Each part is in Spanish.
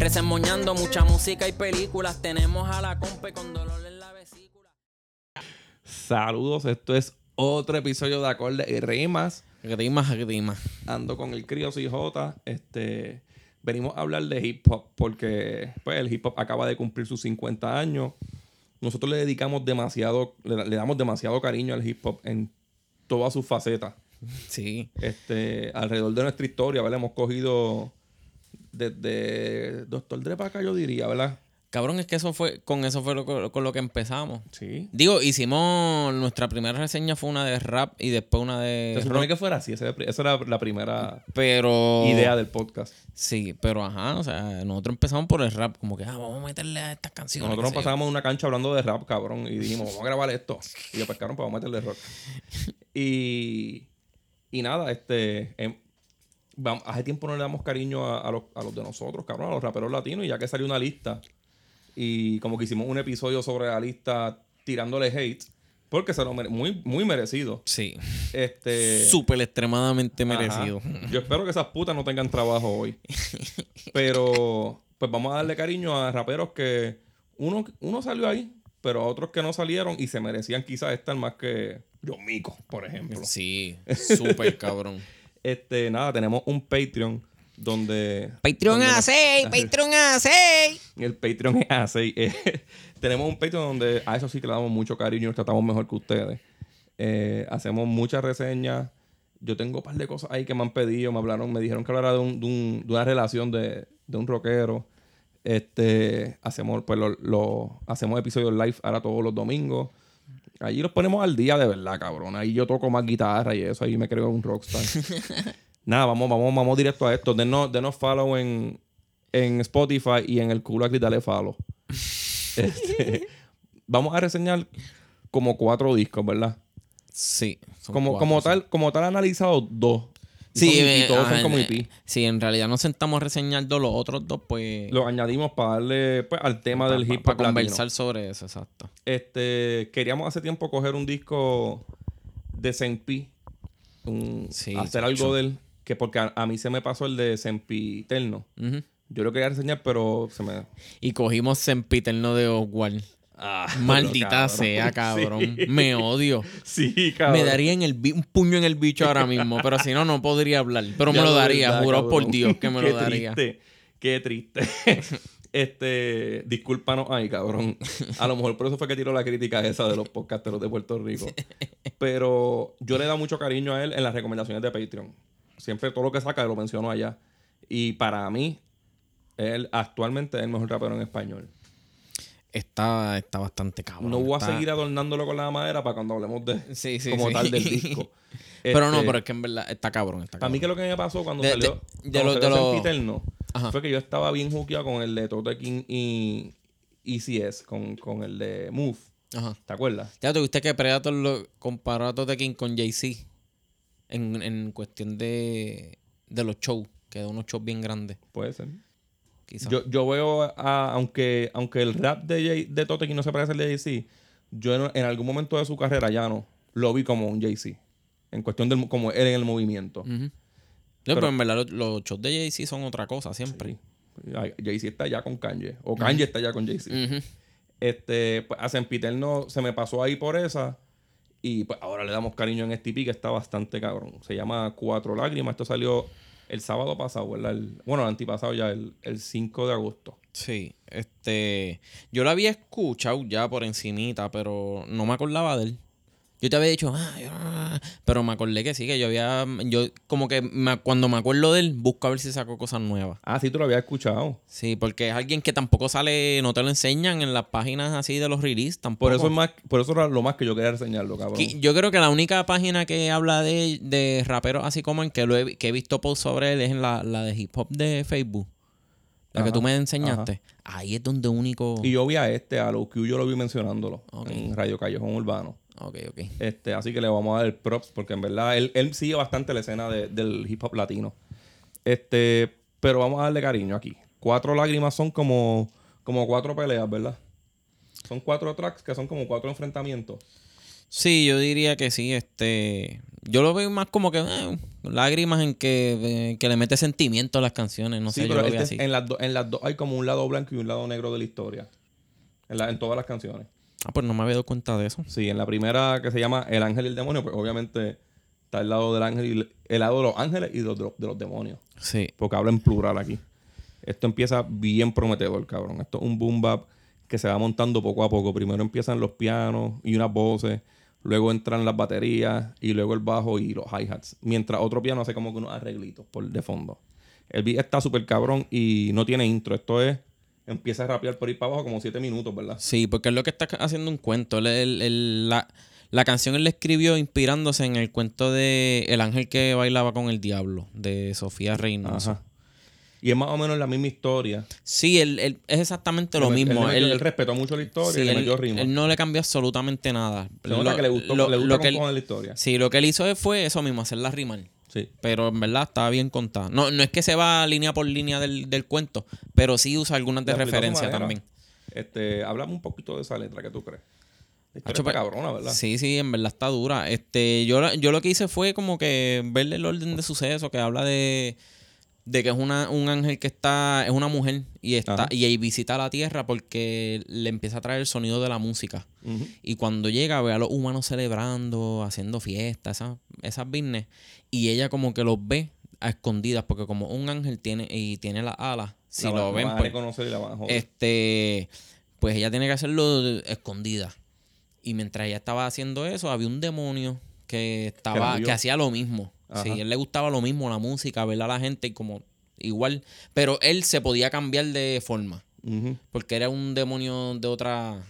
Resemoñando mucha música y películas. Tenemos a la compa con dolor en la vesícula. Saludos, esto es otro episodio de Acordes y Rimas. Rimas, rimas. Ando con el Crío CJ. Este, venimos a hablar de hip hop porque pues, el hip hop acaba de cumplir sus 50 años. Nosotros le dedicamos demasiado, le, le damos demasiado cariño al hip hop en todas sus facetas. Sí. Este, alrededor de nuestra historia, ¿verdad? Hemos cogido desde Doctor Dre para acá, yo diría, ¿verdad? Cabrón, es que eso fue, con eso fue lo, con lo que empezamos. Sí. Digo, hicimos, nuestra primera reseña fue una de rap y después una de Se supone rock. que fuera así. Esa, esa era la primera Pero... idea del podcast. Sí, pero ajá, o sea, nosotros empezamos por el rap, como que, ah, vamos a meterle a estas canciones. Nosotros nos pasábamos en una cancha hablando de rap, cabrón, y dijimos, vamos a grabar esto. Y yo, pues, cabrón, pues vamos a meterle rock. Y, y nada, este, hace tiempo no le damos cariño a, a los, a los de nosotros, cabrón, a los raperos latinos, y ya que salió una lista, y como que hicimos un episodio sobre la lista tirándole hate, porque se lo mere- muy, muy merecido. Sí. Este, Súper extremadamente Ajá. merecido. Yo espero que esas putas no tengan trabajo hoy. Pero, pues vamos a darle cariño a raperos que uno, uno salió ahí, pero a otros que no salieron y se merecían quizás estar más que John Mico, por ejemplo. Sí, súper cabrón. Este, nada, tenemos un Patreon donde. Patreon donde a nos- 6, Patreon a 6. El Patreon es así. eh, tenemos un Patreon donde a eso sí que le damos mucho cariño y nos tratamos mejor que ustedes. Eh, hacemos muchas reseñas. Yo tengo un par de cosas ahí que me han pedido. Me hablaron, me dijeron que hablara de, un- de un- de una relación de, de un rockero. Este, hacemos, pues, lo, lo- hacemos episodios live ahora todos los domingos. Allí los ponemos al día de verdad, cabrón. Ahí yo toco más guitarra y eso. Ahí me creo un rockstar. Nada, vamos, vamos, vamos directo a esto. Denos, denos follow en, en Spotify y en el culo aquí dale follow. Este, vamos a reseñar como cuatro discos, ¿verdad? Sí. Como, cuatro, como sí. tal, como tal analizado dos. Y Sí, son- y eh, todos son como eh, EP. Sí, en realidad nos sentamos reseñando los otros dos, pues. Los añadimos para darle pues, al tema pa- del hip pa hop latino. conversar sobre eso, exacto. Este, queríamos hace tiempo coger un disco de Senpi. Sí, hacer algo de él. Que porque a, a mí se me pasó el de Senpi Eterno. Yo lo quería reseñar, pero se me. Y cogimos Sempiterno de Oswald. Ah, Maldita cabrón. sea, cabrón. Sí. Me odio. Sí, cabrón. Me daría en el bi- un puño en el bicho ahora mismo, pero si no, no podría hablar. Pero me lo daría, verdad, juro por. Dios que me Qué lo daría. Triste, qué triste. este, discúlpanos ahí, cabrón. A lo mejor por eso fue que tiró la crítica esa de los podcasteros de Puerto Rico. Pero yo le he dado mucho cariño a él en las recomendaciones de Patreon. Siempre todo lo que saca lo menciono allá. Y para mí, él actualmente es el mejor rapero en español. Está, está bastante cabrón. no voy a seguir adornándolo con la madera para cuando hablemos de Sí, sí, como sí. tal del disco. Pero no, Este, pero es que en verdad está cabrón. Está A mí que lo que me pasó cuando De- salió, de- de cuando salió de lo- Sempiterno, Ajá. fue que yo estaba bien jukeado con el de Tote King y ECS, con, con el de Move. Ajá. ¿Te acuerdas? Ya tuviste que Predator lo comparó a Tote King con Jay-Z en, en cuestión de, de los shows, que de unos shows bien grandes, Puede ser. Quizás. Yo, yo veo, a- aunque, aunque el rap de, Jay- de no se parece al de Jay-Z, yo en, en algún momento de su carrera ya no lo vi como un Jay-Z. En cuestión del como él en el movimiento. Ujú. No, pero, en verdad los, los shows de Jay-Z son otra cosa siempre. Ay, Jay-Z está ya con Kanye. O Kanye está ya con Jay-Z. Este, pues a Sempiterno se me pasó ahí por esa. Y pues ahora le damos cariño en este EP que está bastante cabrón. Se llama Cuatro Lágrimas. Esto salió el sábado pasado, ¿verdad? El- bueno, el antipasado ya, el, el 5 de agosto. Sí, este, yo lo había escuchado ya por encimita, pero no me acordaba de él. Yo te había dicho, ah, yo- ah", pero me acordé que sí, que yo había, yo como que me- cuando me acuerdo de él, busco a ver si saco cosas nuevas. Ah, sí, tú lo habías escuchado. Sí, porque es alguien que tampoco sale, no te lo enseñan en las páginas así de los release tampoco. Por eso es más, por eso era lo más que yo quería reseñarlo, cabrón. Que- Yo creo que la única página que habla de, de raperos así como en que lo he, que he visto post sobre él es en la, la de hip hop de Facebook. la que tú me enseñaste, ahí es donde único. Y yo vi a este, a los que yo lo vi mencionándolo en Radio Callejón Urbano. Ok, ok. Este, así que le vamos a dar el props porque en verdad él, él sigue bastante la escena de- del hip hop latino. Este, pero vamos a darle cariño aquí. Cuatro lágrimas son como, como cuatro peleas, ¿verdad? Son cuatro tracks que son como cuatro enfrentamientos. Sí, yo diría que sí. Este, yo lo veo más como que eh, lágrimas en que, eh, que le mete sentimiento a las canciones. No sí, sé, yo pero lo veo este- así. en las dos en las dos hay como un lado blanco y un lado negro de la historia. En, la- en todas las canciones. Ah, pues no me había dado cuenta de eso. Sí, en la primera que se llama El ángel y el demonio, pues obviamente está el lado del ángel y el, lado de los ángeles y de los, de los demonios. Sí. Porque habla en plural aquí. Esto empieza bien prometedor, cabrón. Esto es un boom bap que se va montando poco a poco. Primero empiezan los pianos y unas voces. Luego entran las baterías y luego el bajo y los hi-hats. Mientras otro piano hace como que unos arreglitos por de fondo. El beat está súper cabrón y no tiene intro. Esto es... Empieza a rapear por ir para abajo como siete minutos, ¿verdad? Sí, porque es lo que está haciendo un cuento. Él- él- él- la, la canción él la escribió inspirándose en el cuento de El ángel que bailaba con el diablo, de Sofía Reynoso. Ajá. Y es más o menos la misma historia. Sí, él, él- es exactamente lo Él- mismo. Él, Él, respetó mucho la historia sí, y le metió ritmo. él no le cambió absolutamente nada. Lo- que le gustó, lo- le gusta lo que la historia. Sí, lo que él hizo fue eso mismo, hacerla rimar. Sí. Pero en verdad estaba bien contada. No, no es que se va línea por línea del, del cuento, pero sí usa algunas de referencia manera. también. Este, háblame un poquito de esa letra que tú crees. La está pues, cabrona, ¿verdad? Sí, sí, en verdad está dura. Este, yo, yo lo que hice fue como que verle el orden de suceso, que habla de, de que es una, un ángel que está, es una mujer y está, Ajá. y ahí visita la tierra porque le empieza a traer el sonido de la música. Y cuando llega ve a los humanos celebrando, haciendo fiestas, esas, esas business, y ella como que los ve a escondidas, porque como un ángel tiene, y tiene las alas, si La lo ven, van a pues, y la van a joder. este, pues ella tiene que hacerlo escondida. Y mientras ella estaba haciendo eso, había un demonio que estaba, que hacía lo mismo. Ajá. Sí, él le gustaba lo mismo, la música, ver a la gente y como igual. Pero él se podía cambiar de forma. Porque era un demonio de otra,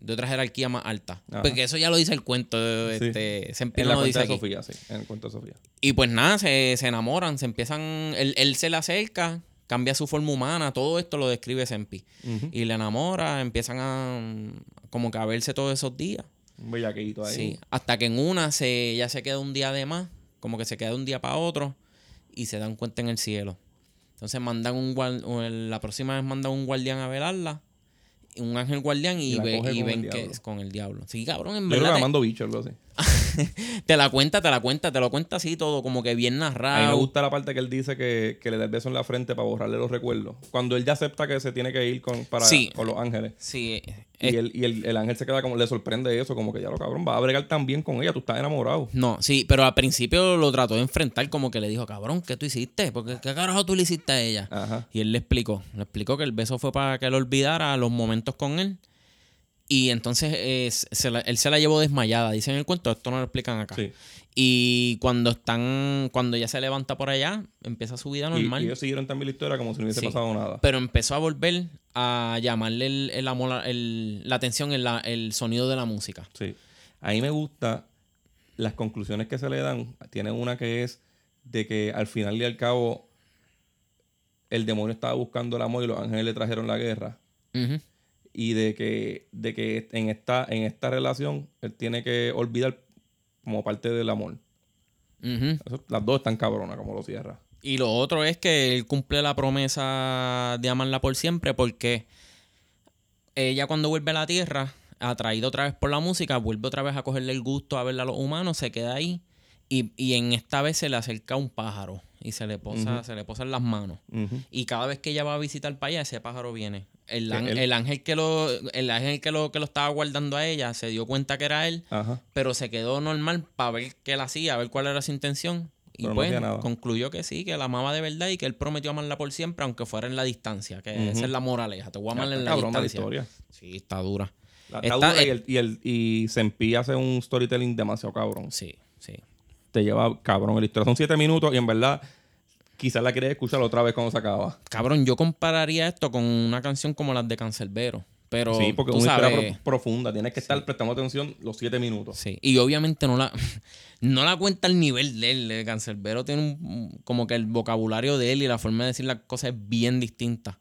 de otra jerarquía más alta. Ajá. Porque eso ya lo dice el cuento. Sí. Este, se En la lo dice de. Sofía, sí. En el cuento de Sofía. Y pues nada, se, se enamoran, se empiezan. Él, él se le acerca, cambia su forma humana, todo esto lo describe Sempi. Y le enamora, empiezan a como que a verse todos esos días. Un bellaquito ahí. Sí. Hasta que en una se, ya se queda un día de más, como que se queda de un día para otro y se dan cuenta en el cielo. Entonces mandan un o la próxima vez mandan un guardián a velarla, un ángel guardián y, Y ve- y ven que es con el diablo. Sí, cabrón, en Yo creo que verdad. la te- mando bicho, algo así. te la cuenta, te la cuenta, te lo cuenta así todo, como que bien A mí me narrado. gusta la parte que él dice que, que le da el beso en la frente para borrarle los recuerdos. Cuando él ya acepta que se tiene que ir con, para, Sí. con los ángeles. Sí, Y, es- y el, el ángel se queda como, le sorprende eso, como que ya lo cabrón, va a bregar tan bien con ella, tú estás enamorado. No, sí, pero al principio lo trató de enfrentar como que le dijo, cabrón, ¿qué tú hiciste? Porque ¿qué carajo tú le hiciste a ella? Ajá. Y él le explicó, le explicó que el beso fue para que él olvidara los momentos con él. Y entonces eh, se la- él se la llevó desmayada, dicen en el cuento, esto no lo explican acá. Sí. Y cuando están, cuando ella se levanta por allá, empieza su vida normal. y ellos siguieron también la historia como si no hubiese Sí. pasado nada. Pero empezó a volver a llamarle el, el amor, el- la atención en la- el sonido de la música. Sí. A mí me gusta las conclusiones que se le dan. Tiene una que es de que al final y al cabo el demonio estaba buscando el amor y los ángeles le trajeron la guerra. Ujú. Y de que, de que en, esta, en esta relación él tiene que olvidar como parte del amor. Eso- las dos están cabronas como lo cierra. Y lo otro es que él cumple la promesa de amarla por siempre porque ella cuando vuelve a la Tierra, atraída otra vez por la música, vuelve otra vez a cogerle el gusto a verla a los humanos, se queda ahí y, y en esta vez se le acerca un pájaro y se le posa, Ujú. se le posa en las manos. Y cada vez que ella va a visitar para allá, ese pájaro viene. El, el ángel que lo, el ángel que lo, que lo estaba guardando a ella se dio cuenta que era él, Ajá. pero se quedó normal para ver qué él hacía, a ver cuál era su intención. Y Pero no pues concluyó que sí, que la amaba de verdad y que él prometió amarla por siempre, aunque fuera en la distancia. Que esa es la moraleja. Te voy a amar en la la distancia. historia. Sí, está dura. La- está dura y, eh, el, y, el, y Senpi hace un storytelling demasiado cabrón. Sí. Te lleva cabrón la historia. Son siete minutos y en verdad quizás la quieres escuchar otra vez cuando se acaba. Cabrón, yo compararía esto con una canción como las de Cancelbero. Pero sí, porque tú es una sabes, historia pro- profunda. Tienes que estar prestando atención los siete minutos. Sí, y obviamente no la, no la cuenta al nivel de él. El Cancerbero tiene un, como que el vocabulario de él y la forma de decir las cosas es bien distinta.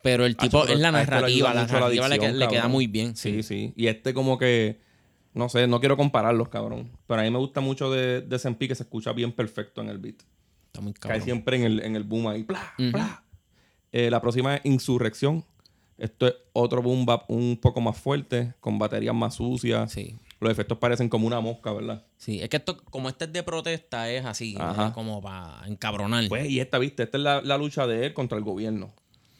Pero el tipo pero es la este narrativa, la narrativa le, queda muy bien. Sí, sí. Y este como que, no sé, no quiero compararlos, cabrón. Pero a mí me gusta mucho de, de SMP que se escucha bien perfecto en el beat. Está muy Cae cabrón. siempre en el, en el boom ahí. Pla, Ujú. pla. Eh, la próxima es Insurrección. Esto es otro boom bap un poco más fuerte, con baterías más sucias. Sí. Los efectos parecen como una mosca, ¿verdad? Sí, es que esto, como este es de protesta, es así, Ajá. como para encabronar. Pues, y esta, viste, esta es la, la lucha de él contra el gobierno.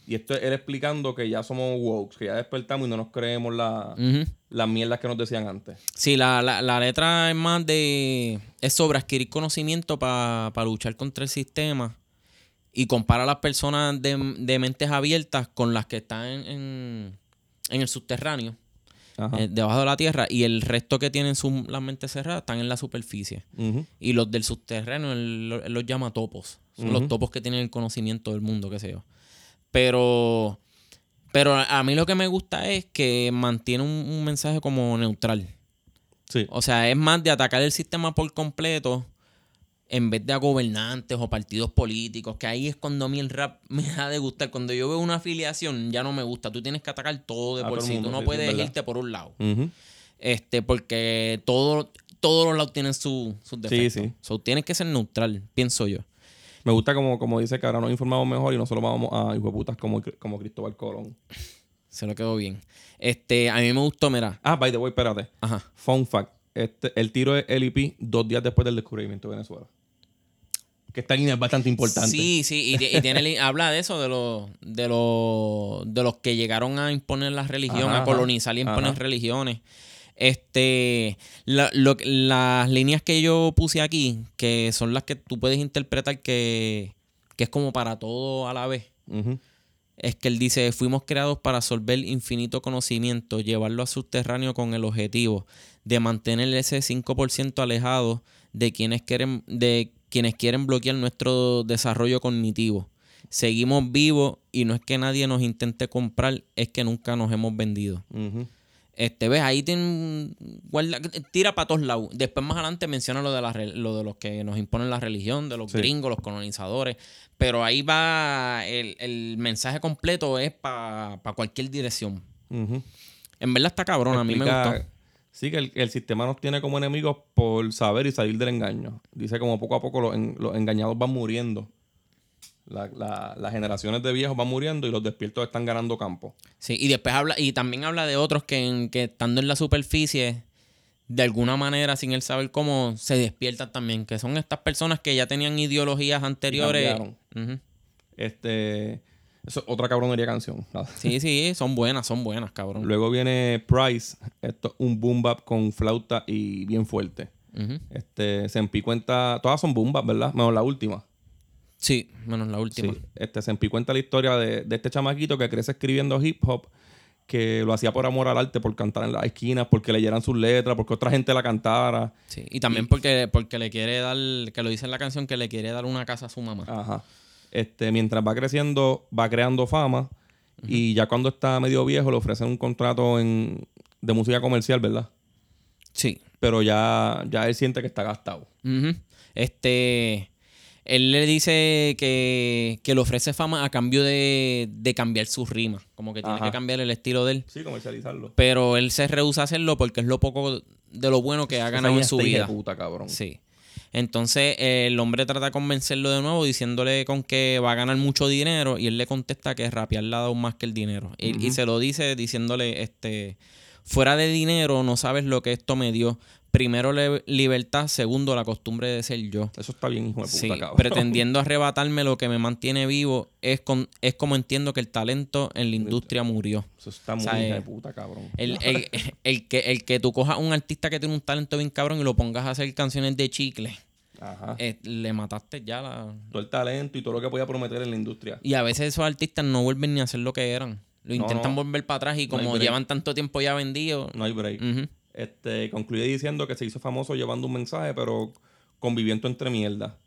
Y esto es él explicando que ya somos woke, que ya despertamos y no nos creemos la- Ujú. las mierdas que nos decían antes. Sí, la, la, la letra es más de. Es sobre adquirir conocimiento para luchar contra el sistema. Y compara a las personas de, de mentes abiertas con las que están en, en, en el subterráneo, eh, debajo de la tierra. Y el resto que tienen sus, las mentes cerradas están en la superficie. Y los del subterráneo, él, él los llama topos. Son los topos que tienen el conocimiento del mundo, qué sé yo. Pero, pero a mí lo que me gusta es que mantiene un, un mensaje como neutral. Sí. O sea, es más de atacar el sistema por completo en vez de a gobernantes o partidos políticos, que ahí es cuando a mí el rap me da de gustar. Cuando yo veo una afiliación, ya no me gusta. Tú tienes que atacar todo de A por sí. Tú no sí, sí, puedes verdad. irte por un lado. Este, porque todo, todos los lados tienen su- sus defectos. sí. So, tienes que ser neutral, pienso yo. Me gusta como, como dice que ahora nos informamos mejor y no solo vamos a hijueputas como, como Cristóbal Colón. Se lo quedó bien. Este, a mí me gustó, mira. Ah, by the way, espérate. Ajá. Fun fact. Este, el tiro es LEP dos días después del descubrimiento de Venezuela. Que esta línea es bastante importante. Sí, sí, y, y tiene, habla de eso, de los, de los, de los que llegaron a imponer la religión, Ajá, a colonizar y imponer Ajá. religiones. Este, la- lo- las líneas que yo puse aquí, que son las que tú puedes interpretar que, que es como para todo a la vez. Es que él dice, fuimos creados para absorber infinito conocimiento, llevarlo a subterráneo con el objetivo de mantener ese 5% alejado de quienes quieren, de quienes quieren bloquear nuestro desarrollo cognitivo. Seguimos vivos y no es que nadie nos intente comprar, es que nunca nos hemos vendido. Este, ves, ahí tiene, guarda- tira para todos lados. Después más adelante menciona lo de, la, lo de los que nos imponen la religión, de los Sí. gringos, los colonizadores. Pero ahí va, el, el mensaje completo es para cualquier dirección. En verdad está cabrón, a mí me gustó. Sí, que el, el sistema nos tiene como enemigos por saber y salir del engaño. Dice como poco a poco los, en- los engañados van muriendo. La- la- las generaciones de viejos van muriendo y los despiertos están ganando campo. Sí, y después habla, y también habla de otros que, en- que estando en la superficie, de alguna manera, sin él saber cómo, se despiertan también. Que son estas personas que ya tenían ideologías anteriores. cambiaron. Ujú. Este, eso es otra cabronería canción. Sí, sí, son buenas, son buenas, cabrón. Luego viene Price. Esto es un boom bap con flauta y bien fuerte. Ujú. Este, se cuenta, todas son boom bap, ¿verdad? Menos la última. Sí, menos la última. Sí. Este, se cuenta la historia de, de este chamaquito que crece escribiendo hip hop, que lo hacía por amor al arte, por cantar en las esquinas, porque leyeran sus letras, porque otra gente la cantara. Sí, y también porque, porque le quiere dar, que lo dice en la canción, que le quiere dar una casa a su mamá. Ajá. Este, mientras va creciendo, va creando fama. Y ya cuando está medio viejo, le ofrecen un contrato en, de música comercial, ¿verdad? Sí. Pero ya, ya él siente que está gastado. Ujú. Este. Él le dice que, que le ofrece fama a cambio de, de cambiar sus rimas. Como que tiene Ajá. que cambiar el estilo de él. Sí, comercializarlo. Pero él se rehúsa a hacerlo porque es lo poco de lo bueno que ha ganado en su vida. puta, cabrón. Sí. Entonces eh, el hombre trata de convencerlo de nuevo diciéndole con que va a ganar mucho dinero y él le contesta que rapear le ha dado más que el dinero. Y- y, se lo dice diciéndole, este, fuera de dinero no sabes lo que esto me dio. Primero libertad, segundo la costumbre de ser yo. Eso está bien, hijo de puta, Sí, cabrón. pretendiendo arrebatarme lo que me mantiene vivo es, con, es como entiendo que el talento en la industria murió. Eso está muy O sea, hija eh, de puta, cabrón. El, el- el que, el que tú cojas un artista que tiene un talento bien cabrón y lo pongas a hacer canciones de chicle, Ajá. eh, le mataste ya la... Todo el talento y todo lo que podía prometer en la industria. Y a veces esos artistas no vuelven ni a hacer lo que eran. Lo No, intentan no. volver para atrás y como llevan tanto tiempo ya vendidos... No hay break. ujú. Este, concluye diciendo que se hizo famoso llevando un mensaje, pero conviviendo entre mierda.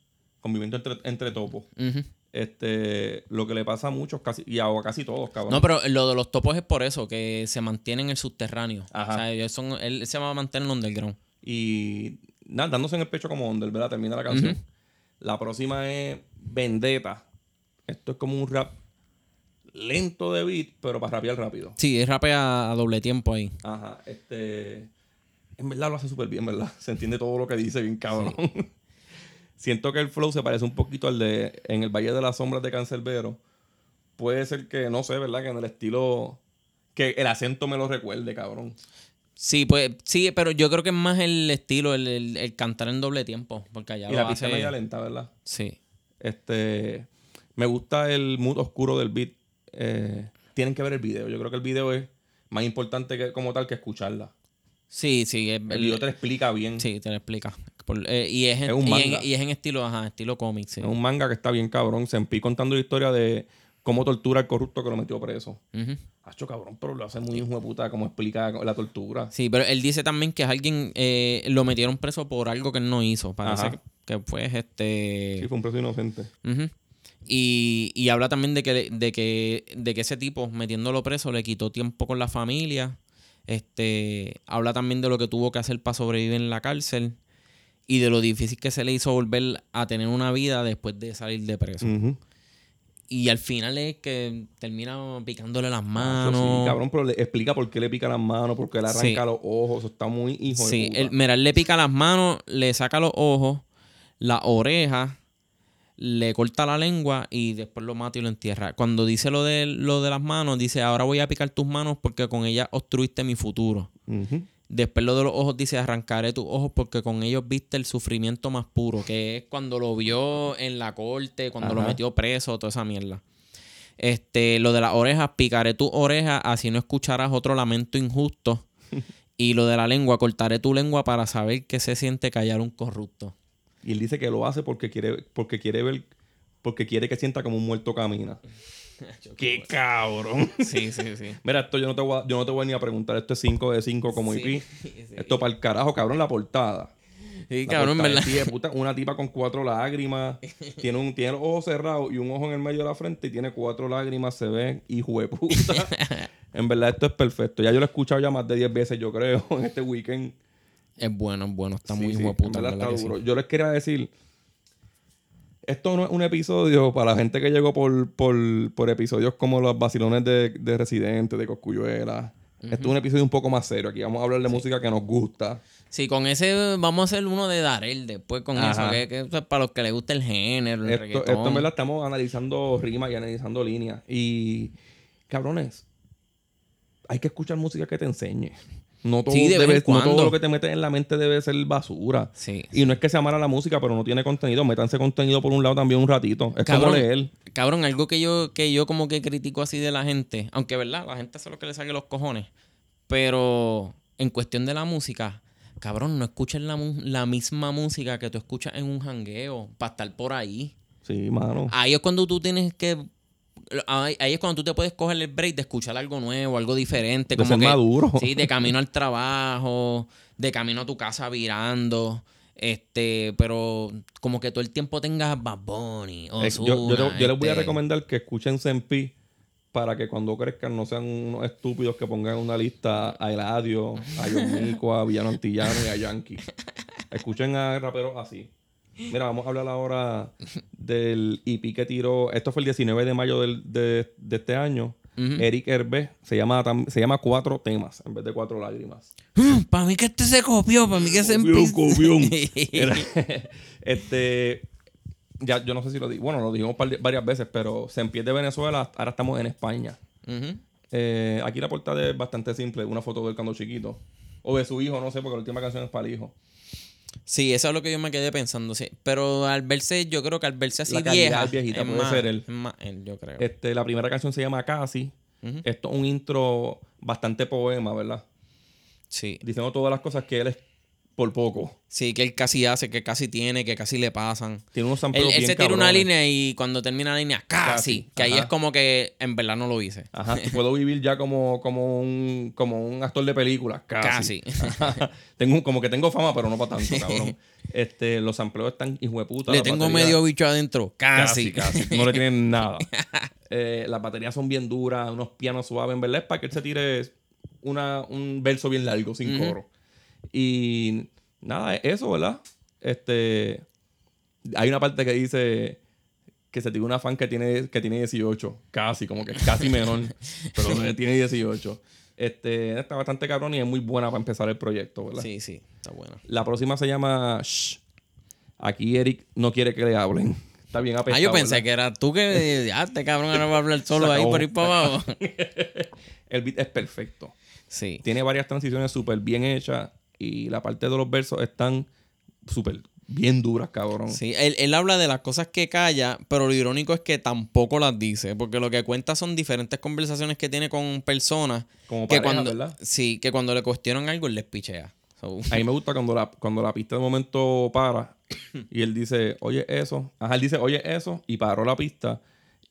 Conviviendo entre, entre topos. Este, lo que le pasa a muchos, casi, y a casi todos, cabrón. No, pero lo de los topos es por eso, que se mantienen en el subterráneo. Ajá. O sea, ellos son, él se va a mantener en el underground. Y nada, dándose en el pecho como Onder, ¿verdad? Termina la canción. La próxima es Vendetta. Esto es como un rap lento de beat, pero para rapear rápido. Sí, es rapea a doble tiempo ahí. Ajá, este. En verdad lo hace súper bien, ¿verdad? Se entiende todo lo que dice bien cabrón. Siento que el flow se parece un poquito al de En el Valle de las Sombras de Cancerbero. Puede ser que, no sé, ¿verdad? Que en el estilo. Que el acento me lo recuerde, cabrón. Sí, pues sí, pero yo creo que es más el estilo, el, el- el cantar en doble tiempo. Porque allá y lo la pista hace- media lenta, ¿verdad? Sí. Este. Me gusta el mood oscuro del beat. Eh, tienen que ver el video. Yo creo que el video es más importante que, como tal que escucharla. Sí, sí. es- El video te lo explica bien. Sí, te lo explica. Por- eh, y, es en, Es un y, manga. en, y es en estilo, ajá, estilo cómic, sí. Es un manga que está bien cabrón. Senpi contando la historia de cómo tortura al corrupto que lo metió preso. Ujú. Hacho cabrón, pero lo hace muy hijo de puta cómo explica la tortura. Sí, pero él dice también que alguien, eh, lo metieron preso por algo que él no hizo. Parece que, que fue este... Sí, fue un preso inocente. Ujú. Y, y habla también de que, de, que, de que ese tipo, metiéndolo preso, le quitó tiempo con la familia. Este, habla también de lo que tuvo que hacer para sobrevivir en la cárcel y de lo difícil que se le hizo volver a tener una vida después de salir de preso. Y al final es que termina picándole las manos. Sí, cabrón, pero le explica por qué le pica las manos, por qué le arranca Sí. los ojos. Eso está muy hijo de Sí, puta. el, mira, él le pica las manos, le saca los ojos, la oreja, le corta la lengua y después lo mata y lo entierra. Cuando dice lo de, lo de las manos, dice, ahora voy a picar tus manos porque con ellas obstruiste mi futuro. Después lo de los ojos dice, arrancaré tus ojos porque con ellos viste el sufrimiento más puro, que es cuando lo vio en la corte, cuando lo metió preso, toda esa mierda. Este, lo de las orejas, picaré tu oreja, así no escucharás otro lamento injusto. y lo de la lengua, cortaré tu lengua para saber qué se siente callar un corrupto. Y él dice que lo hace porque quiere, porque quiere ver, porque quiere que sienta como un muerto camina. ¡Qué cabrón! Sí, sí, sí. Mira, esto yo no te voy a, yo no te voy ni a preguntar. Esto es 5 de 5 como Sí, IP. sí. Esto para el carajo, cabrón, la portada. Sí, La cabrón, portada ¿verdad? de puta, una tipa con cuatro lágrimas. tiene, un, tiene los ojos cerrados y un ojo en el medio de la frente y tiene cuatro lágrimas. Se ve hijo de puta. en verdad, esto es perfecto. Ya yo lo he escuchado ya más de 10 veces, yo creo, en este weekend. Es bueno, es bueno, está Sí, muy sí, hijo de puta, en verdad ¿verdad está que sí? duro. Yo les quería decir. Esto no es un episodio para la gente que llegó por, por, por episodios como los vacilones de, de Residente, de Coscuyuela. Esto es un episodio un poco más serio. Aquí vamos a hablar de música que nos gusta. Sí, con ese vamos a hacer uno de Darel después con Ajá. eso, que, para los que les gusta el género, el Esto, reggaetón. esto en verdad estamos analizando rimas y analizando líneas. Y, cabrones, hay que escuchar música que te enseñe. No todo, Sí, de debe- no todo lo que te metes en la mente debe ser basura. Sí. Y no es que sea mala la música, pero no tiene contenido. Métanse contenido por un lado también un ratito. Es Cabrón. como leer. Cabrón, algo que yo, que yo como que critico así de la gente, aunque verdad, la gente hace lo que le de los cojones, pero en cuestión de la música, cabrón, no escuchen la, la misma música que tú escuchas en un jangueo para estar por ahí. Sí, mano. Ahí es cuando tú tienes que... Ahí, ahí es cuando tú te puedes coger el break de escuchar algo nuevo, algo diferente. De como ser que, maduro. Sí, de camino al trabajo, de camino a tu casa virando. Este, pero como que todo el tiempo tengas Bad Bunny, Eh, yo, yo, Ozuna, yo les voy a este, recomendar que escuchen Senpi para que cuando crezcan no sean unos estúpidos que pongan una lista a Eladio, a Yomiko, a Villano Antillano y a Yankee. Escuchen a raperos así. Mira, vamos a hablar ahora del EP que tiró. Esto fue el 19 de mayo del- de, de este año. Eric Hervé se llama, se llama Cuatro Temas en vez de Cuatro Lágrimas. Para mí que este se copió, para mí que se. Era- este. Ya, yo no sé si lo di. Bueno, lo dijimos varias veces, pero se empieza de Venezuela, ahora estamos en España. Eh, aquí la portada es bastante simple, una foto del cuando chiquito. O de su hijo, no sé, porque la última canción es para el hijo. Sí, eso es lo que yo me quedé pensando, sí. Pero al verse, yo creo que al verse así La vieja, viejita, es puede más- ser él. es más él, yo creo. Este, la primera canción se llama Casi. Esto es un intro bastante poema, ¿verdad? Sí. Diciendo todas las cosas que él es por poco. Sí, que él casi hace, que casi tiene, que casi le pasan. Tiene unos Él, él se tira una línea y cuando termina la línea, casi. Casi, Que ahí es como que en verdad no lo hice. Ajá, puedo vivir ya como, como, un, como un actor de películas. Casi. Casi. Tengo, como que tengo fama, pero no para tanto, cabrón. Este, los sampleos están hijueputa. le la tengo batería- medio bicho adentro. Casi. Casi, casi. No le tienen nada. Eh, las baterías son bien duras, unos pianos suaves. En verdad es para que él se tire una, un verso bien largo, sin coro. Y nada, eso, ¿verdad? Este. Hay una parte que dice que se tiene una fan que tiene, que tiene 18. Casi, como que es casi menor. pero tiene 18. Este, está bastante cabrón y es muy buena para empezar el proyecto, ¿verdad? Sí, sí, está buena. La próxima se llama Shh. Aquí Eric no quiere que le hablen. Está bien apestado. Ah, yo pensé ¿verdad? que era tú que. Ya, este cabrón ahora va a hablar solo ahí por ir para abajo. El beat es perfecto. Sí. Tiene varias transiciones súper bien hechas y la parte de los versos están súper bien duras, cabrón. Sí, él, él habla de las cosas que calla, pero lo irónico es que tampoco las dice, porque lo que cuenta son diferentes conversaciones que tiene con personas Como que pareja, cuando ¿verdad? sí, que cuando le cuestionan algo él les pichea. So, A mí me gusta cuando la, cuando la pista de momento para y él dice, oye, eso. Ajá, él dice, oye, eso. Y paró la pista.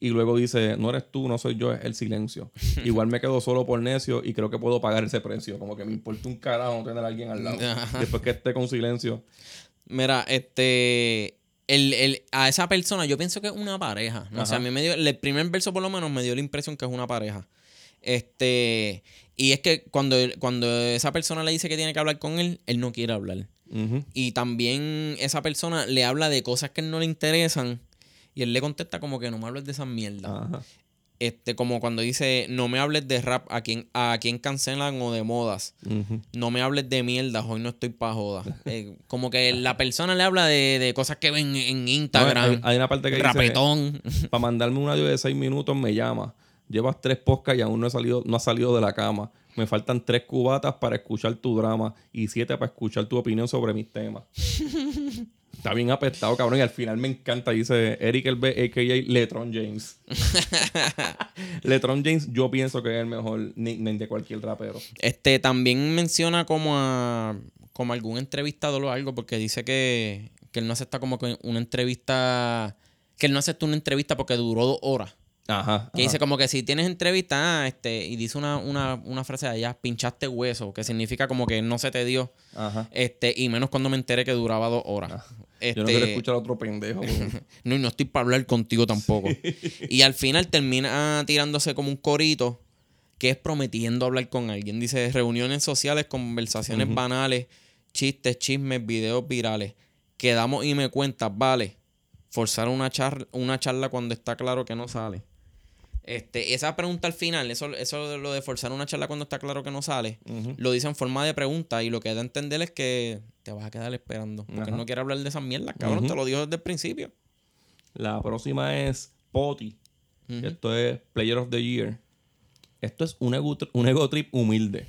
Y luego dice, no eres tú, no soy yo, es el silencio. Igual me quedo solo por necio y creo que puedo pagar ese precio. Como que me importa un carajo no tener a alguien al lado. Ajá. Después que esté con silencio. Mira, este el, el- a esa persona yo pienso que es una pareja. No sé, Ajá. a mí me dio el primer verso por lo menos me dio la impresión que es una pareja. Este, y es que cuando, cuando esa persona le dice que tiene que hablar con él, él no quiere hablar. Y también esa persona le habla de cosas que no le interesan. Y él le contesta como que no me hables de esas mierdas. Ajá. Este, como cuando dice, no me hables de rap a quien, a quien cancelan o de modas. No me hables de mierdas, hoy no estoy pa' joda. Eh, como que la persona le habla de, de cosas que ven en No, Instagram. hay, hay una parte que dice, rapetón. para mandarme un audio de 6 minutos me llama. Llevas tres podcasts y aún no he salido, no has salido de la cama. Me faltan tres cubatas para escuchar tu drama y siete para escuchar tu opinión sobre mis temas. Está bien apestado, cabrón. Y al final me encanta. Dice Eric el B, a.k.a. Letron James. Letron James, yo pienso que es el mejor nickname de cualquier rapero. Este también menciona como a como algún entrevistador o algo, porque dice que, que él no acepta como que una entrevista. Que él no acepta una entrevista porque duró dos horas. Ajá. Que ajá. dice como que si tienes entrevista, ah, este, y dice una, una, una frase de allá, pinchaste hueso, que significa como que no se te dio. Ajá. Este, y menos cuando me enteré que duraba dos horas. Este, Yo no quiero escuchar a otro pendejo. no, y no estoy para hablar contigo tampoco. y al final termina tirándose como un corito que es prometiendo hablar con alguien. Dice reuniones sociales, conversaciones banales, chistes, chismes, videos virales. Quedamos y me cuentas, vale. Forzar una, char- una charla cuando está claro que no sale. Este, esa pregunta al final, eso, eso de lo de forzar una charla cuando está claro que no sale, lo dice en forma de pregunta y lo que da a entender es que te vas a quedar esperando. Porque Ajá. él no quiere hablar de esas mierdas, cabrón. Te lo dijo desde el principio. La próxima es. Ujú. Esto es Player of the Year. Esto es un ego, un ego trip humilde.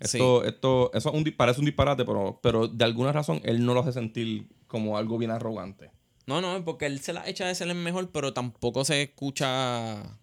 Esto, esto, eso es un, parece un disparate, pero, pero de alguna razón él no lo hace sentir como algo bien arrogante. No, no, porque él se la echa de ser el mejor, pero tampoco se escucha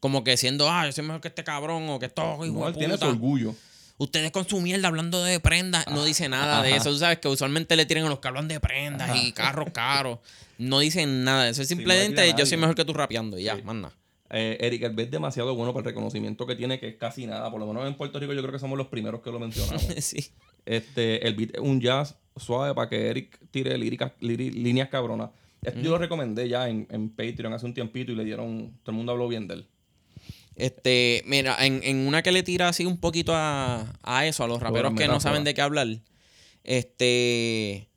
como que siendo, ah, yo soy mejor que este cabrón o que esto, hijo No, él tiene su orgullo. Ustedes con su mierda hablando de prendas, no dice nada de eso. Tú sabes que usualmente le tiran a los que hablan de prendas y carros caros. No dicen nada de eso. Es simplemente yo soy mejor que tú rapeando y ya, Sí. más nada. Eh, Eric Elbe es demasiado bueno para el reconocimiento que tiene, que es casi nada. Por lo menos en Puerto Rico yo creo que somos los primeros que lo mencionamos. sí. Este, el beat es un jazz suave para que Eric tire líricas, líneas cabronas. Esto Yo lo recomendé ya en, en Patreon hace un tiempito y le dieron. Todo el mundo habló bien de él. Este, mira, en, en una que le tira así un poquito a, a eso, a los raperos que no saben de qué hablar, este,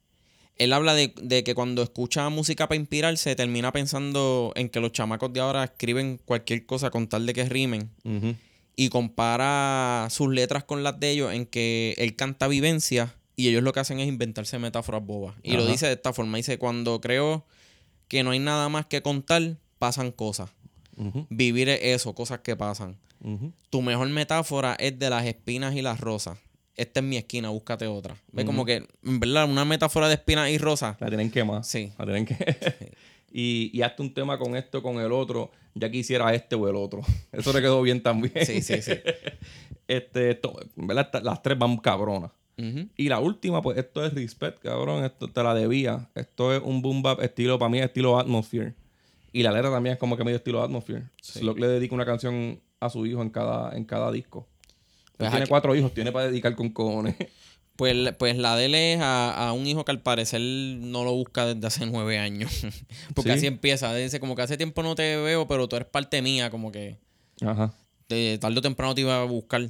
él habla de, de que cuando escucha música para inspirarse, termina pensando en que los chamacos de ahora escriben cualquier cosa con tal de que rimen. Y compara sus letras con las de ellos en que él canta vivencia y ellos lo que hacen es inventarse metáforas bobas. Y lo dice de esta forma. Dice, cuando creo que no hay nada más que contar, pasan cosas. Vivir es eso, cosas que pasan. Tu mejor metáfora es de las espinas y las rosas. Esta es mi esquina, búscate otra. Ve como que, en verdad, una metáfora de espinas y rosas. La tienen que más. Sí. La tienen que. y, y hazte un tema con esto, con el otro. Ya quisiera este o el otro. Eso le quedó bien también. Sí, sí, sí. este, esto, en verdad, las tres van cabronas. Y la última, pues esto es Respect, cabrón. Esto te la debía. Esto es un boom bap estilo, para mí, estilo Atmosphere. Y la letra también es como que medio estilo Atmosphere. Que le dedica una canción a su hijo en cada, en cada disco. Pues tiene aquí- cuatro hijos, tiene para dedicar con cojones. Pues, pues la de él es a, a un hijo que al parecer no lo busca desde hace nueve años. Porque Sí. así empieza. Dice como que hace tiempo no te veo, pero tú eres parte mía, como que Ajá. de tarde o temprano te iba a buscar.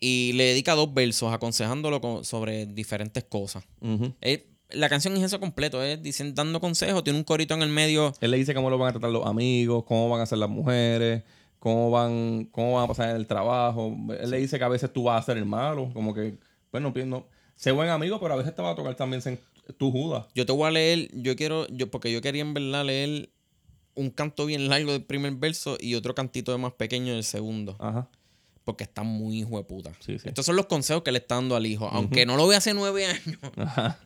Y le dedica dos versos aconsejándolo con- sobre diferentes cosas. Él, la canción es eso completo, es dicen, dando consejos, tiene un corito en el medio. Él le dice cómo lo van a tratar los amigos, cómo van a ser las mujeres, cómo van, cómo van a pasar en el trabajo. Él le dice que a veces tú vas a ser el malo, como que, bueno, no, sé buen amigo, pero a veces te va a tocar también ser tu Judas. Yo te voy a leer, yo quiero, yo, porque yo quería en verdad leer un canto bien largo del primer verso y otro cantito de más pequeño del segundo. Ajá porque está muy hijo de puta. Estos son los consejos que le está dando al hijo. Aunque no lo ve hace nueve años.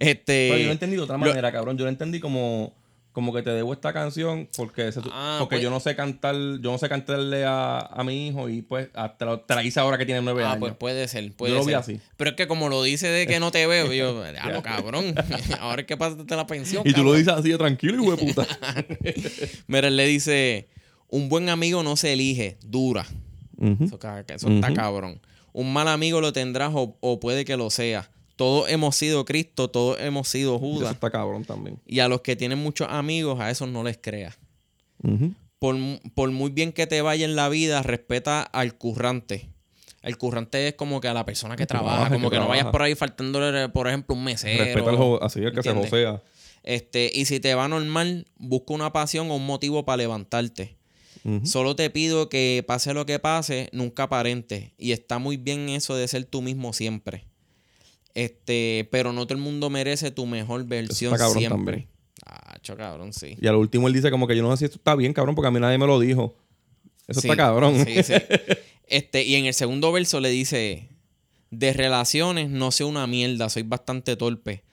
este, Pero yo lo entendí de otra manera, cabrón. Yo lo entendí como, como que te debo esta canción porque, ah, porque pues yo no sé cantar, yo no sé cantarle a, mi hijo y pues lo, te, la hice ahora que tiene nueve ah, años. Ah, pues puede ser, puede yo lo vi así. Pero es que como lo dice de que no te veo, yo, lo cabrón. ahora es que pásate la pensión. Y tú lo dices así de tranquilo, hijo de puta. Mira, él le dice, un buen amigo no se elige, dura. Eso, está cabrón. Un mal amigo lo tendrás o, puede que lo sea. Todos hemos sido Cristo, todos hemos sido Judas. Eso está cabrón también. Y a los que tienen muchos amigos, a esos no les creas. por, muy bien que te vaya en la vida, respeta al currante. El currante es como que a la persona que, trabaja, como que, no vayas por ahí faltándole, por ejemplo, un mesero. Respeta al así el que se josea. Este, y si te va normal, busca una pasión o un motivo para levantarte. Solo te pido que pase lo que pase, nunca aparente. Y está muy bien eso de ser tú mismo siempre. Este, pero no todo el mundo merece tu mejor versión siempre. Ah, cabrón, sí. Y al último él dice como que yo no sé si esto está bien, cabrón, porque a mí nadie me lo dijo. Eso está cabrón. Sí, sí. Este, y en el segundo verso le dice, de relaciones no sé una mierda, soy bastante torpe.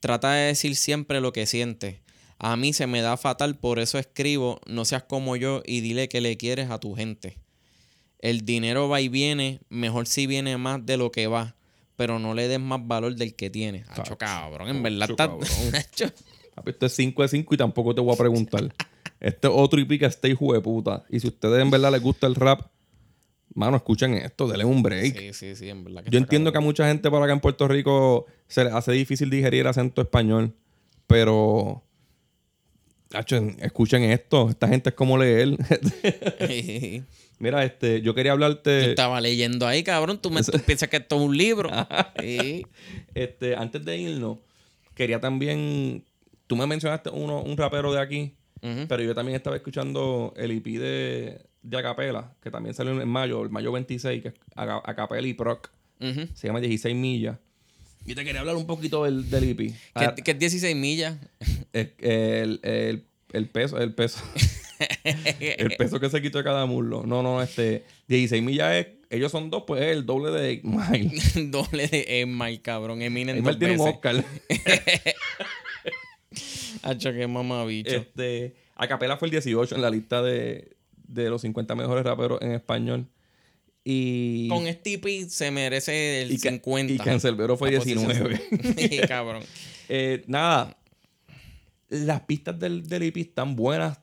Trata de decir siempre lo que sientes. A mí se me da fatal, por eso escribo, no seas como yo y dile que le quieres a tu gente. El dinero va y viene, mejor si viene más de lo que va, pero no le des más valor del que tiene. Hacho, cabrón, en verdad está... Esto es 5 de 5 y tampoco te voy a preguntar. este es otro y pica este hijo de puta. Y si a ustedes en verdad les gusta el rap, mano, escuchen esto, denle un break. Sí, sí, sí, en verdad. Yo entiendo que a mucha gente por acá en Puerto Rico se les hace difícil digerir el acento español, pero escuchen esto, esta gente es como leer. Mira, este, yo quería hablarte. Yo estaba leyendo ahí, cabrón. Tú, me, piensas que esto es un libro. este, antes de irnos, quería también. Tú me mencionaste uno, un rapero de aquí, pero yo también estaba escuchando el IP de, de Acapela, que también salió en mayo, el mayo 26, que es Acapela y Proc. Se llama 16 millas. Yo te quería hablar un poquito del, del IP. ¿Qué, es 16 millas? El, el, el, peso, el peso. el peso que se quitó de cada muslo. No, no, este. 16 millas es. Ellos son dos, pues es el doble de 8 Mile. doble de 8 Mile, cabrón. Eminem Mile tiene un Oscar. Hacho, qué mamabicho. Este. Acapela fue el 18 en la lista de, de los 50 mejores raperos en español. Y... Con Stippy se merece el y 50. Y Cancelbero fue 19. sí, cabrón. Eh, nada. Las pistas del, del EP están buenas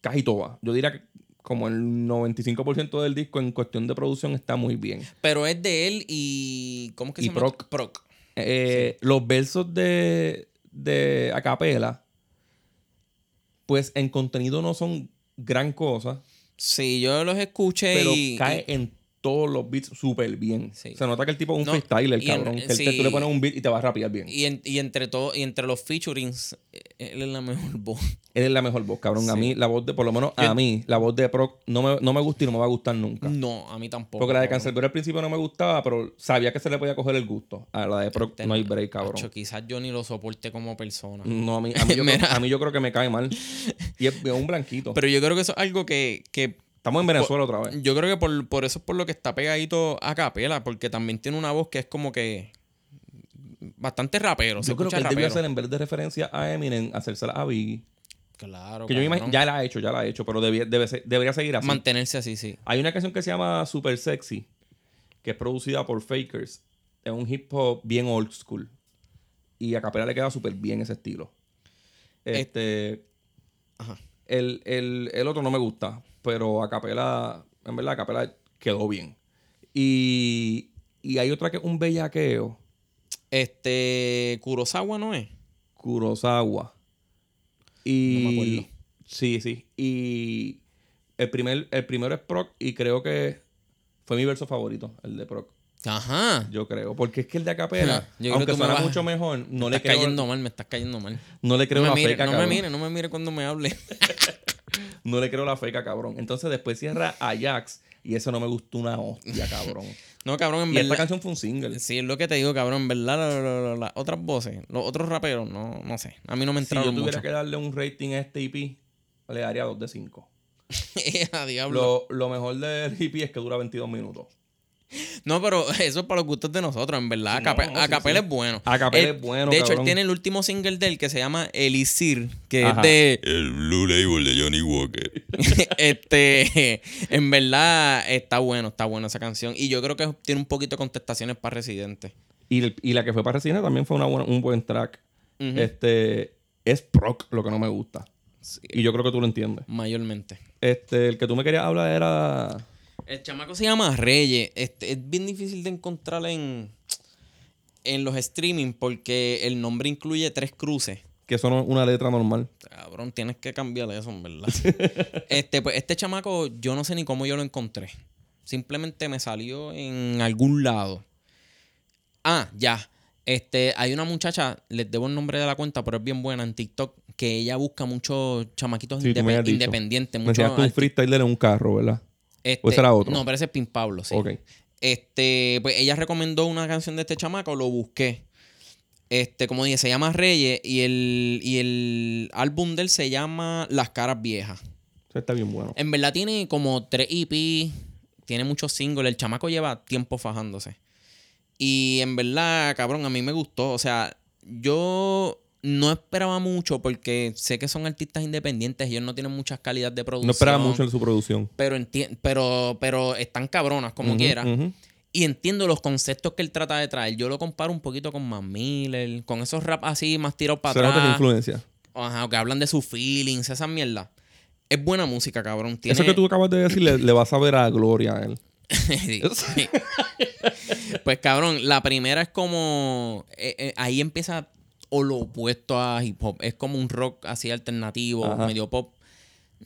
casi todas. Yo diría que como el 95% del disco en cuestión de producción está muy bien. Pero es de él y... ¿Cómo es que se llama? Proc. Proc. Eh, los versos de, de Acapela, pues en contenido no son gran cosa. Sí, yo los escuché pero y. cae en todos los beats súper bien. Se nota que el tipo es un freestyler, cabrón. que tú le pones un beat y te va a rapear bien. Y, y entre todo, y entre los featurings, él es la mejor voz. Él es la mejor voz, cabrón. A mí, la voz de, por lo menos a mí, la voz de Proc no me, no me gusta y no me va a gustar nunca. No, a mí tampoco. Porque la de Cancelbero al principio no me gustaba, pero sabía que se le podía coger el gusto. A la de Proc no hay break, cabrón. quizás yo ni lo soporte como persona. No, a mí, a mí, yo, creo, a mí yo creo que me cae mal. Y es un blanquito. Pero yo creo que eso es algo que, que Estamos en Venezuela otra vez. Yo creo que por, por, eso es por lo que está pegadito a capela, porque también tiene una voz que es como que bastante rapero. Yo creo que él debería hacer, en vez de referencia a Eminem, hacérsela a Biggie. Claro. Que yo imagino, ya la ha hecho, ya la ha hecho, pero debe, debería seguir así. Mantenerse así, sí. Hay una canción que se llama Super Sexy, que es producida por Fakers. Es un hip hop bien old school. Y a Capela le queda súper bien ese estilo. Eh, este. Ajá. El, el, el otro no me gusta pero a capela, en verdad, a capela quedó bien. Y, y hay otra que es un bellaqueo. Este, Kurosawa no es. Kurosawa. Y, no me acuerdo. Sí, sí. Y el, primer, el primero es Proc y creo que fue mi verso favorito, el de Proc. Ajá. Yo creo. Porque es que el de acapela, aunque me suena mucho mejor, no me le estás creo, cayendo mal, me estás cayendo mal. no le creo no la mire, feca, no me mire, no me mire cuando me hable. No le creo la feca, cabrón. Entonces después cierra Ajax y eso no me gustó una hostia, cabrón. No, cabrón, en y esta verdad. canción fue un single. Sí, es lo que te digo, cabrón. En verdad, la- la- la- las otras voces, los otros raperos, no, no sé. A mí no me Si yo entraron tuviera mucho. que darle un rating a este EP, le daría 2 de 5. A diablo. Lo, lo mejor del EP es que dura 22 minutos. No, pero eso es para los gustos de nosotros, en verdad. Sí, no, Acape- no, sí, Acapela sí. es bueno. Acapela Él- es bueno, De hecho, cabrón. él tiene el último single de él que se llama Elixir, que Ajá. es de. El Blue Label de Johnny Walker. este. En verdad, está bueno, está buena esa canción. Y yo creo que tiene un poquito de contestaciones para Residente. Y, el- y la que fue para Resina también fue una buena- un buen track. Este es proc lo que no me gusta. Sí, Y yo creo que tú lo entiendes. mayormente. Este, el que tú me querías hablar era. El chamaco se llama Reyes. Este, es bien difícil de encontrar en, en los streaming porque el nombre incluye tres cruces. Que son una letra normal. Cabrón, tienes que cambiar eso, en verdad. este, pues, este chamaco, yo no sé ni cómo yo lo encontré. Simplemente me salió en algún lado. Ah, ya. Este, hay una muchacha, les debo el nombre de la cuenta, pero es bien buena en TikTok, que ella busca muchos chamaquitos Sí, tú me indepe- habías dicho. independientes. Me muchos un freestyler en un carro, ¿verdad? Este, ¿O ese era otro? No, pero ese es Pin Pablo, sí. Ok. Este, pues ella recomendó una canción de este chamaco, lo busqué. Este, como dije, se llama Reyes y el, y el álbum de él se llama Las Caras Viejas. Eso está bien bueno. En verdad tiene como tres EP, tiene muchos singles. El chamaco lleva tiempo fajándose. Y en verdad, cabrón, a mí me gustó. O sea, yo no esperaba mucho porque sé que son artistas independientes. Ellos no tienen muchas calidades de producción. No esperaba mucho en su producción. Pero, enti- pero, pero están cabronas como Ujú, quiera. Y entiendo los conceptos que él trata de traer. Yo lo comparo un poquito con Mac Miller, con esos rap así más tirados para atrás. influencia. Ajá, que hablan de sus feelings, esa mierda. Es buena música, cabrón. Tiene... Eso que tú acabas de decir le, le vas a ver a Gloria a él. Sí, sí. pues cabrón, la primera es como. eh, eh, ahí empieza o lo opuesto a hip hop. Es como un rock así alternativo, Ajá. medio pop.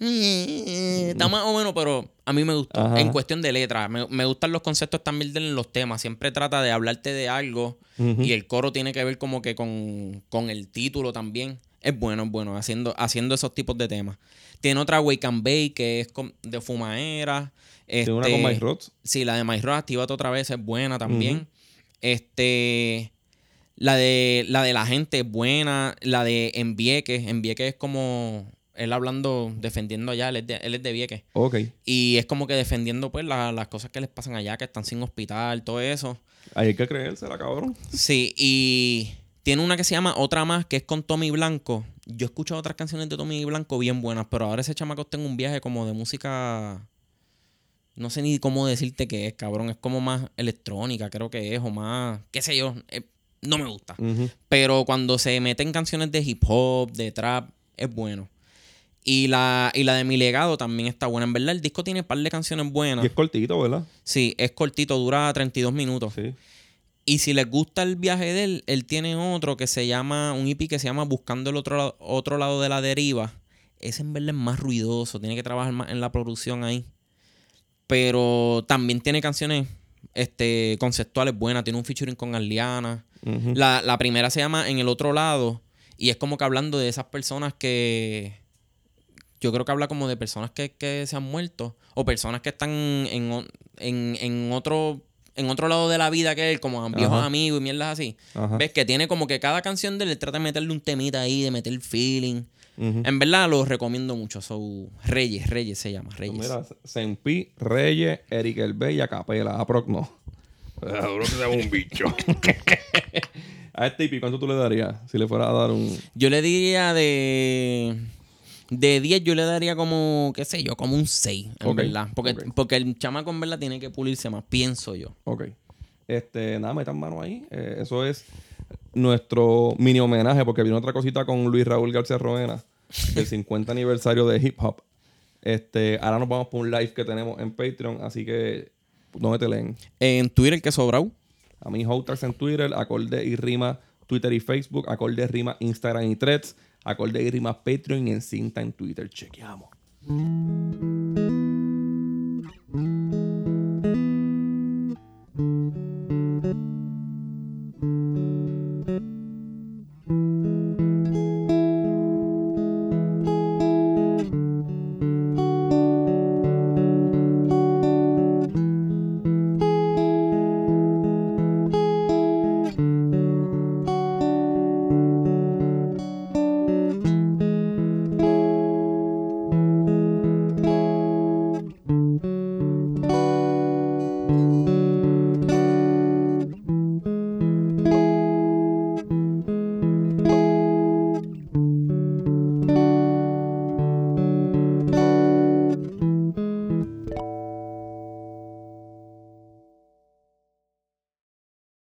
Está más o menos, pero a mí me gustó. Ajá. En cuestión de letra, me, me gustan los conceptos también de los temas. Siempre trata de hablarte de algo y el coro tiene que ver como que con, con el título también. Es bueno, es bueno, haciendo, haciendo esos tipos de temas. Tiene otra Wake and Bake que es de fumaera. Tiene una Este, con Mike Rods. Sí, la de My Road, Actívate otra vez, es buena también. Este. La de, la de la gente es buena. La de Envieque. Envieque es como. Él hablando, defendiendo allá. Él es de, él es de Vieques. Ok. Y es como que defendiendo, pues, la- las cosas que les pasan allá, que están sin hospital, todo eso. Ahí hay que creérsela, cabrón. Sí, y tiene una que se llama Otra Más, que es con Tommy Blanco. Yo he escuchado otras canciones de Tommy Blanco bien buenas, pero ahora ese chamaco está en un viaje como de música. No sé ni cómo decirte qué es, cabrón. Es como más electrónica, creo que es, o más. qué sé yo. eh, no me gusta. Pero cuando se mete en canciones de hip hop, de trap, es bueno. Y la, y la de Mi Legado también está buena. En verdad, el disco tiene un par de canciones buenas. Y es cortito, ¿verdad? Sí, es cortito, dura 32 minutos. Sí. Y si les gusta el viaje de él, él tiene otro que se llama, un EP que se llama Buscando el otro, lado- otro lado de la deriva. Ese en verdad es más ruidoso, tiene que trabajar más en la producción ahí. Pero también tiene canciones este, conceptuales buenas, tiene un featuring con Arliana. La, la primera se llama En el otro lado y es como que hablando de esas personas que... Yo creo que habla como de personas que, que se han muerto o personas que están en, en, en otro en otro lado de la vida que él, como viejos Ajá. amigos y mierdas así. Ajá. Ves que tiene como que cada canción de él trata de meterle un temita ahí, de meter feeling. En verdad lo recomiendo mucho. So, Reyes, Reyes se llama, Reyes. Pues Mira, Sempi, Reyes, Eric Elbe y Acapela. A Proc no. Cabrón, que sea un bicho. A este EP, ¿cuánto tú le darías? Si le fuera a dar un. Yo le diría de. De 10, yo le daría como, qué sé yo, como un 6, en Ok, verdad. Porque, porque el chamaco en verdad tiene que pulirse más, pienso yo. Ok. Este, nada, metan mano ahí. Eh, eso es nuestro mini homenaje, porque viene otra cosita con Luis Raúl García Roena, del 50 aniversario de hip hop. Este, ahora nos vamos por un live que tenemos en Patreon, así que ¿dónde te leen? En Twitter, que sobrau. A mí, Hotax en Twitter, Acorde y Rima, Twitter y Facebook, Acorde Rima, Instagram y Threads, Acorde y Rima, Patreon y en cinta en Twitter. Chequeamos.